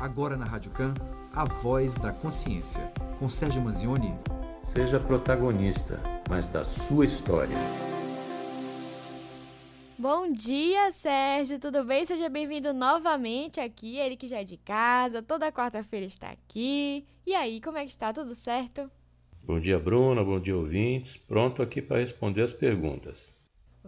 Agora na Rádio Can, a voz da consciência. Com Sérgio Manzioni. Seja protagonista, mas da sua história. Bom dia, Sérgio, tudo bem? Seja bem-vindo novamente aqui. Ele que já é de casa, toda quarta-feira está aqui. E aí, como é que está? Tudo certo? Bom dia, Bruna. Bom dia, ouvintes. Pronto aqui para responder as perguntas.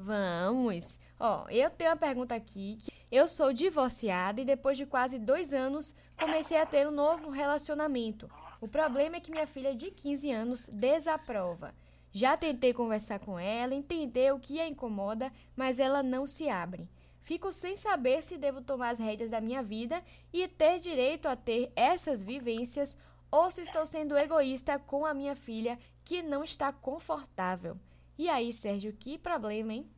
Vamos! Ó, eu tenho uma pergunta aqui. Eu sou divorciada e depois de quase dois anos comecei a ter um novo relacionamento. O problema é que minha filha de 15 anos desaprova. Já tentei conversar com ela, entender o que a incomoda, mas ela não se abre. Fico sem saber se devo tomar as rédeas da minha vida e ter direito a ter essas vivências ou se estou sendo egoísta com a minha filha que não está confortável. E aí, Sérgio, que problema, hein?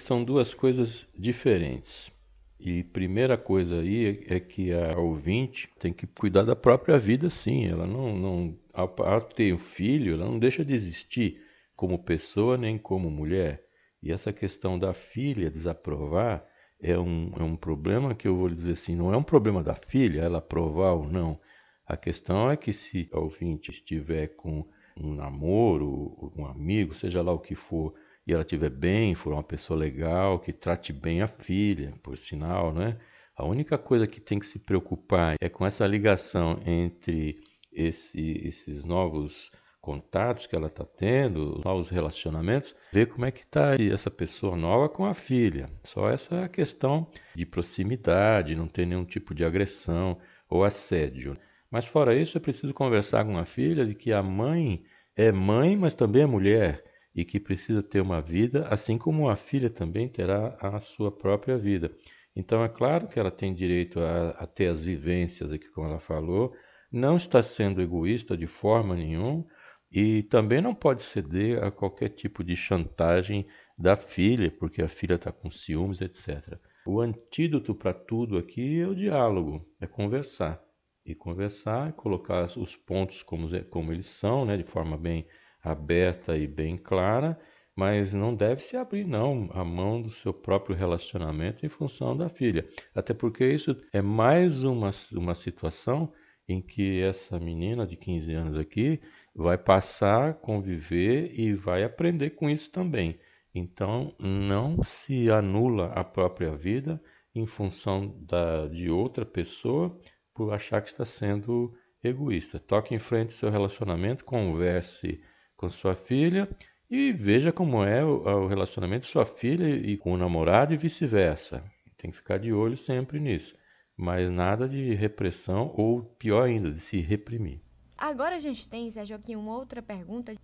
São duas coisas diferentes. E primeira coisa aí é que a ouvinte tem que cuidar da própria vida, sim. Ela não, não ao, ter um filho, ela não deixa de existir como pessoa nem como mulher. E essa questão da filha desaprovar é um, é um problema que eu vou dizer assim, não é um problema da filha, ela aprovar ou não. A questão é que se a ouvinte estiver com um namoro, um amigo, seja lá o que for, e ela estiver bem, for uma pessoa legal, que trate bem a filha, por sinal, né? A única coisa que tem que se preocupar é com essa ligação entre esse, esses novos contatos que ela está tendo, novos relacionamentos, ver como é que está essa pessoa nova com a filha. Só essa questão de proximidade, não ter nenhum tipo de agressão ou assédio. Mas fora isso, é preciso conversar com a filha de que a mãe é mãe, mas também é mulher e que precisa ter uma vida, assim como a filha também terá a sua própria vida. Então é claro que ela tem direito a, a ter as vivências aqui, como ela falou, não está sendo egoísta de forma nenhuma e também não pode ceder a qualquer tipo de chantagem da filha, porque a filha está com ciúmes, etc. O antídoto para tudo aqui é o diálogo, é conversar e conversar, colocar os pontos como, como eles são, né, de forma bem aberta e bem clara, mas não deve se abrir não a mão do seu próprio relacionamento em função da filha, até porque isso é mais uma, uma situação em que essa menina de 15 anos aqui vai passar conviver e vai aprender com isso também. Então, não se anula a própria vida em função da, de outra pessoa por achar que está sendo egoísta. Toque em frente seu relacionamento, converse com sua filha e veja como é o, relacionamento de sua filha e com o namorado e vice-versa. Tem que ficar de olho sempre nisso. Mas nada de repressão ou pior ainda, de se reprimir. Agora a gente tem, Sérgio, aqui uma outra pergunta.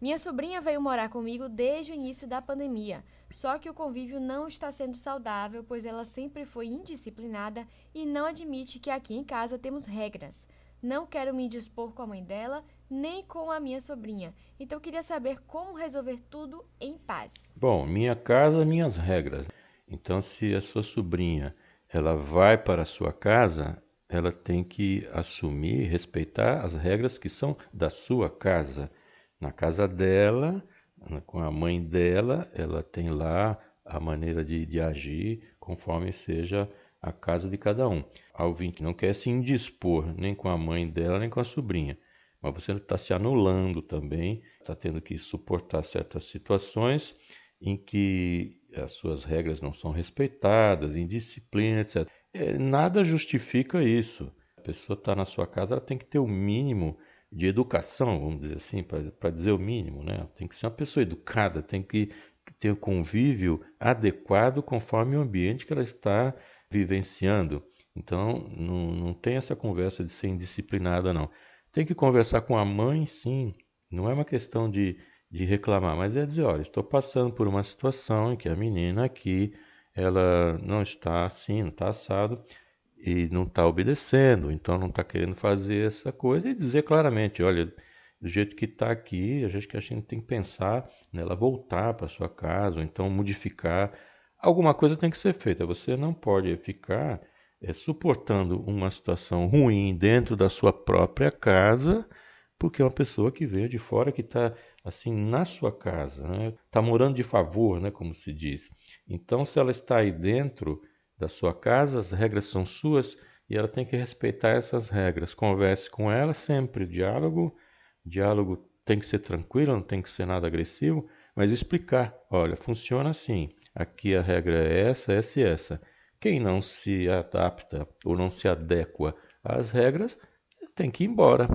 Minha sobrinha veio morar comigo desde o início da pandemia, só que o convívio não está sendo saudável, pois ela sempre foi indisciplinada e não admite que aqui em casa temos regras. Não quero me indispor com a mãe dela, nem com a minha sobrinha. Então queria saber como resolver tudo em paz. Bom, minha casa, minhas regras. Então se a sua sobrinha ela vai para a sua casa, ela tem que assumir, respeitar as regras que são da sua casa na casa dela, com a mãe dela, ela tem lá a maneira de, de agir conforme seja a casa de cada um. A ouvinte não quer se indispor nem com a mãe dela, nem com a sobrinha. Mas você está se anulando também, está tendo que suportar certas situações em que as suas regras não são respeitadas, indisciplina, etc. É, nada justifica isso. A pessoa está na sua casa, ela tem que ter o mínimo de educação, vamos dizer assim, para dizer o mínimo, né? Tem que ser uma pessoa educada, tem que ter um convívio adequado conforme o ambiente que ela está vivenciando. Então, não, não tem essa conversa de ser indisciplinada, não. Tem que conversar com a mãe, sim. Não é uma questão de, de reclamar, mas é dizer, olha, estou passando por uma situação em que a menina aqui, ela não está assim, não está assado, e não está obedecendo, então não está querendo fazer essa coisa e dizer claramente, olha, do jeito que está aqui, a gente que a gente tem que pensar nela voltar para sua casa, ou então modificar. Alguma coisa tem que ser feita. Você não pode ficar é, suportando uma situação ruim dentro da sua própria casa, porque é uma pessoa que veio de fora que está assim na sua casa, está né? Tá morando de favor, né, como se diz. Então, se ela está aí dentro da sua casa, as regras são suas e ela tem que respeitar essas regras. Converse com ela sempre, diálogo. Diálogo tem que ser tranquilo, não tem que ser nada agressivo, mas explicar. Olha, funciona assim. Aqui a regra é essa, essa e essa. Quem não se adapta ou não se adequa às regras tem que ir embora.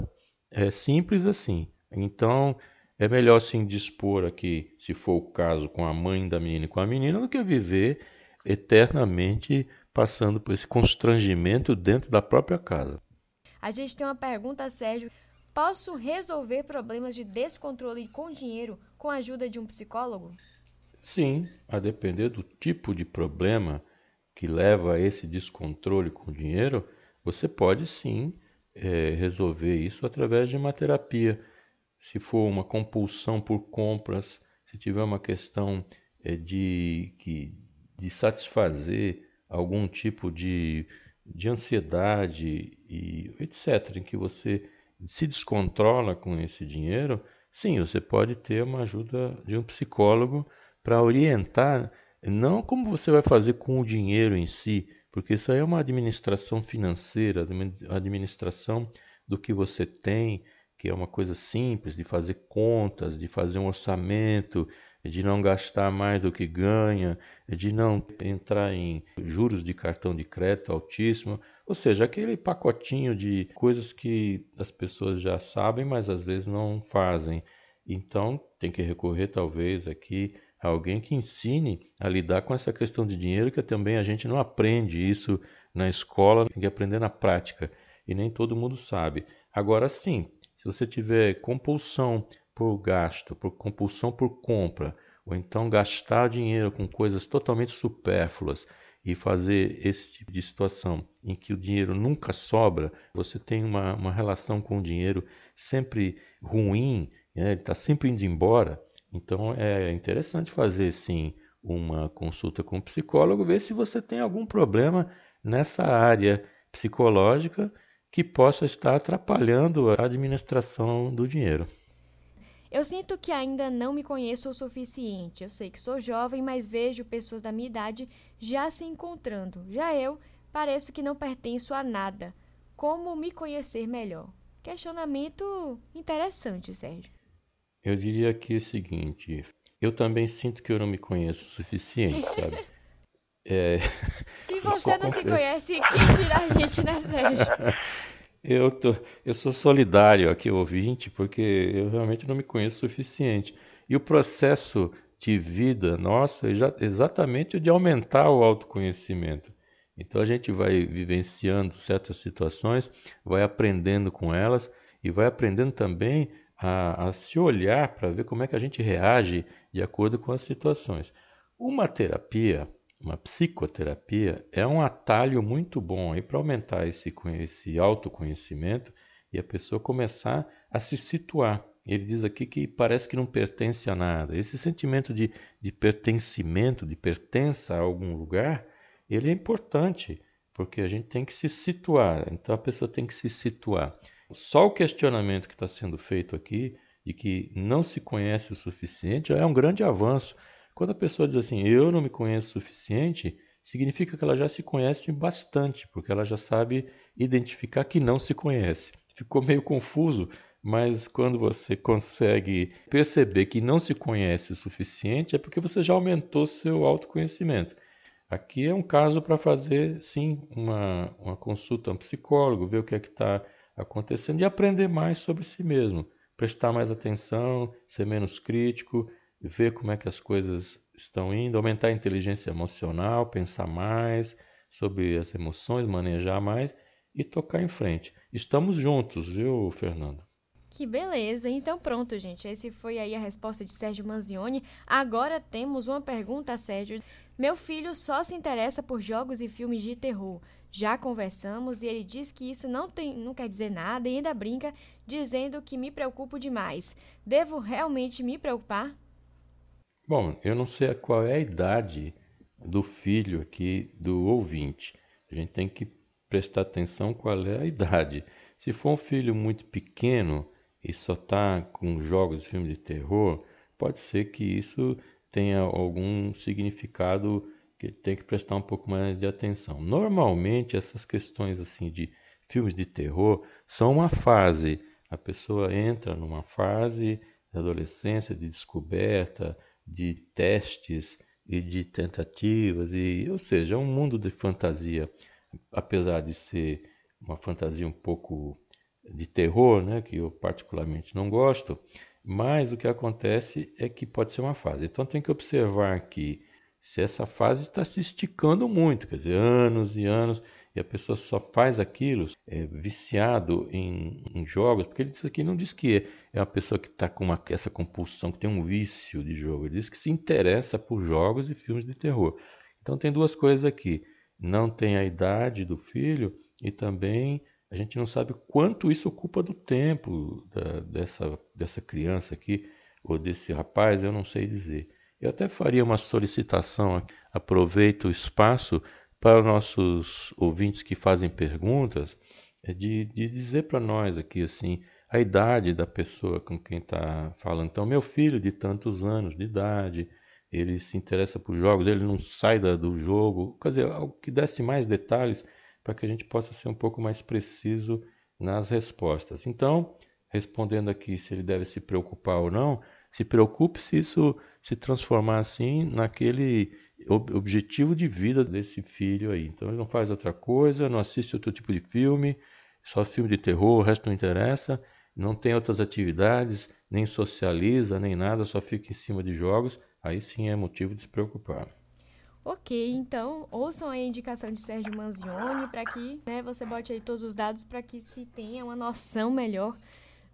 É simples assim. Então, é melhor se indispor aqui, se for o caso, com a mãe da menina e com a menina, do que viver eternamente passando por esse constrangimento dentro da própria casa. A gente tem uma pergunta, Sérgio. Posso resolver problemas de descontrole com dinheiro com a ajuda de um psicólogo? Sim, a depender do tipo de problema que leva a esse descontrole com o dinheiro, você pode sim é, resolver isso através de uma terapia. Se for uma compulsão por compras, se tiver uma questão é, de, que, de satisfazer algum tipo de, de ansiedade e etc., em que você se descontrola com esse dinheiro, sim, você pode ter uma ajuda de um psicólogo para orientar, não como você vai fazer com o dinheiro em si, porque isso aí é uma administração financeira, administração do que você tem, que é uma coisa simples de fazer contas, de fazer um orçamento, de não gastar mais do que ganha, de não entrar em juros de cartão de crédito altíssimo, ou seja, aquele pacotinho de coisas que as pessoas já sabem, mas às vezes não fazem. Então, tem que recorrer talvez aqui alguém que ensine a lidar com essa questão de dinheiro, que também a gente não aprende isso na escola, tem que aprender na prática, e nem todo mundo sabe. Agora sim, se você tiver compulsão por gasto, por compulsão por compra, ou então gastar dinheiro com coisas totalmente supérfluas e fazer esse tipo de situação em que o dinheiro nunca sobra, você tem uma, uma relação com o dinheiro sempre ruim, né? ele está sempre indo embora. Então é interessante fazer sim uma consulta com um psicólogo, ver se você tem algum problema nessa área psicológica que possa estar atrapalhando a administração do dinheiro. Eu sinto que ainda não me conheço o suficiente. Eu sei que sou jovem, mas vejo pessoas da minha idade já se encontrando. Já eu pareço que não pertenço a nada. Como me conhecer melhor? Questionamento interessante, Sérgio. Eu diria aqui o seguinte: eu também sinto que eu não me conheço o suficiente, sabe? É... Se você não se conhece, quem tira a gente, né, Sérgio? Eu, tô, eu sou solidário aqui, ouvinte, porque eu realmente não me conheço o suficiente. E o processo de vida nosso é exatamente o de aumentar o autoconhecimento. Então a gente vai vivenciando certas situações, vai aprendendo com elas e vai aprendendo também a, a se olhar para ver como é que a gente reage de acordo com as situações. Uma terapia uma psicoterapia é um atalho muito bom para aumentar esse, esse autoconhecimento e a pessoa começar a se situar. Ele diz aqui que parece que não pertence a nada. Esse sentimento de, de pertencimento, de pertença a algum lugar, ele é importante, porque a gente tem que se situar. Então a pessoa tem que se situar. Só o questionamento que está sendo feito aqui, de que não se conhece o suficiente, é um grande avanço. Quando a pessoa diz assim, eu não me conheço o suficiente, significa que ela já se conhece bastante, porque ela já sabe identificar que não se conhece. Ficou meio confuso, mas quando você consegue perceber que não se conhece o suficiente, é porque você já aumentou seu autoconhecimento. Aqui é um caso para fazer, sim, uma, uma consulta a um psicólogo, ver o que é que está acontecendo e aprender mais sobre si mesmo. Prestar mais atenção, ser menos crítico, ver como é que as coisas estão indo, aumentar a inteligência emocional, pensar mais sobre as emoções, manejar mais e tocar em frente. Estamos juntos, viu, Fernando? Que beleza! Então pronto, gente. Esse foi aí a resposta de Sérgio Manzioni. Agora temos uma pergunta, Sérgio. Meu filho só se interessa por jogos e filmes de terror. Já conversamos e ele diz que isso não, tem, não quer dizer nada e ainda brinca dizendo que me preocupo demais. Devo realmente me preocupar? Bom, eu não sei qual é a idade do filho aqui do ouvinte. A gente tem que prestar atenção qual é a idade. Se for um filho muito pequeno e só está com jogos e filmes de terror, pode ser que isso tenha algum significado que tem que prestar um pouco mais de atenção. Normalmente essas questões assim de filmes de terror são uma fase. A pessoa entra numa fase de adolescência, de descoberta, de testes e de tentativas e, ou seja, é um mundo de fantasia, apesar de ser uma fantasia um pouco de terror, né, que eu particularmente não gosto, mas o que acontece é que pode ser uma fase. Então tem que observar que se essa fase está se esticando muito, quer dizer, anos e anos, e a pessoa só faz aquilo, é viciado em, em jogos, porque ele diz aqui não diz que é uma pessoa que está com uma, essa compulsão, que tem um vício de jogo, ele diz que se interessa por jogos e filmes de terror. Então tem duas coisas aqui, não tem a idade do filho e também a gente não sabe quanto isso ocupa do tempo da, dessa, dessa criança aqui, ou desse rapaz, eu não sei dizer. Eu até faria uma solicitação, aproveito o espaço para os nossos ouvintes que fazem perguntas, é de, de dizer para nós aqui assim a idade da pessoa com quem está falando. Então, meu filho de tantos anos de idade, ele se interessa por jogos, ele não sai da, do jogo, quer dizer, algo que desse mais detalhes para que a gente possa ser um pouco mais preciso nas respostas. Então, respondendo aqui se ele deve se preocupar ou não, se preocupe se isso se transformar assim naquele objetivo de vida desse filho aí. Então ele não faz outra coisa, não assiste outro tipo de filme, só filme de terror, o resto não interessa, não tem outras atividades, nem socializa, nem nada, só fica em cima de jogos, aí sim é motivo de se preocupar. Ok, então ouçam a indicação de Sérgio Manzioni para que né, você bote aí todos os dados para que se tenha uma noção melhor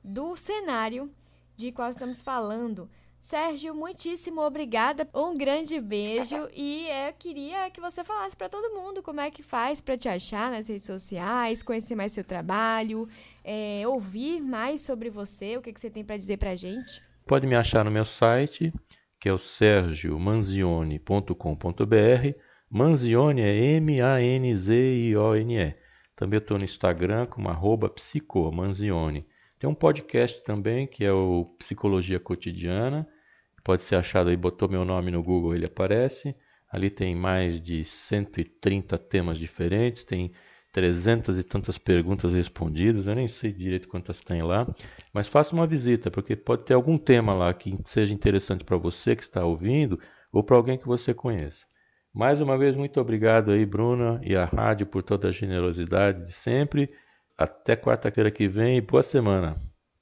do cenário de qual estamos falando. Sérgio, muitíssimo obrigada. Um grande beijo e eu queria que você falasse para todo mundo como é que faz para te achar nas redes sociais, conhecer mais seu trabalho, é, ouvir mais sobre você, o que, que você tem para dizer para gente. Pode me achar no meu site, que é o sergiomanzione.com.br. Manzione é M-A-N-Z-I-O-N-E. Também estou no Instagram como arroba psicomanzione. Tem um podcast também que é o Psicologia Cotidiana. Pode ser achado aí, botou meu nome no Google, ele aparece. Ali tem mais de 130 temas diferentes, tem 300 e tantas perguntas respondidas, eu nem sei direito quantas tem lá, mas faça uma visita, porque pode ter algum tema lá que seja interessante para você que está ouvindo ou para alguém que você conheça. Mais uma vez, muito obrigado aí, Bruna, e a rádio por toda a generosidade de sempre. Até quarta-feira que vem e boa semana.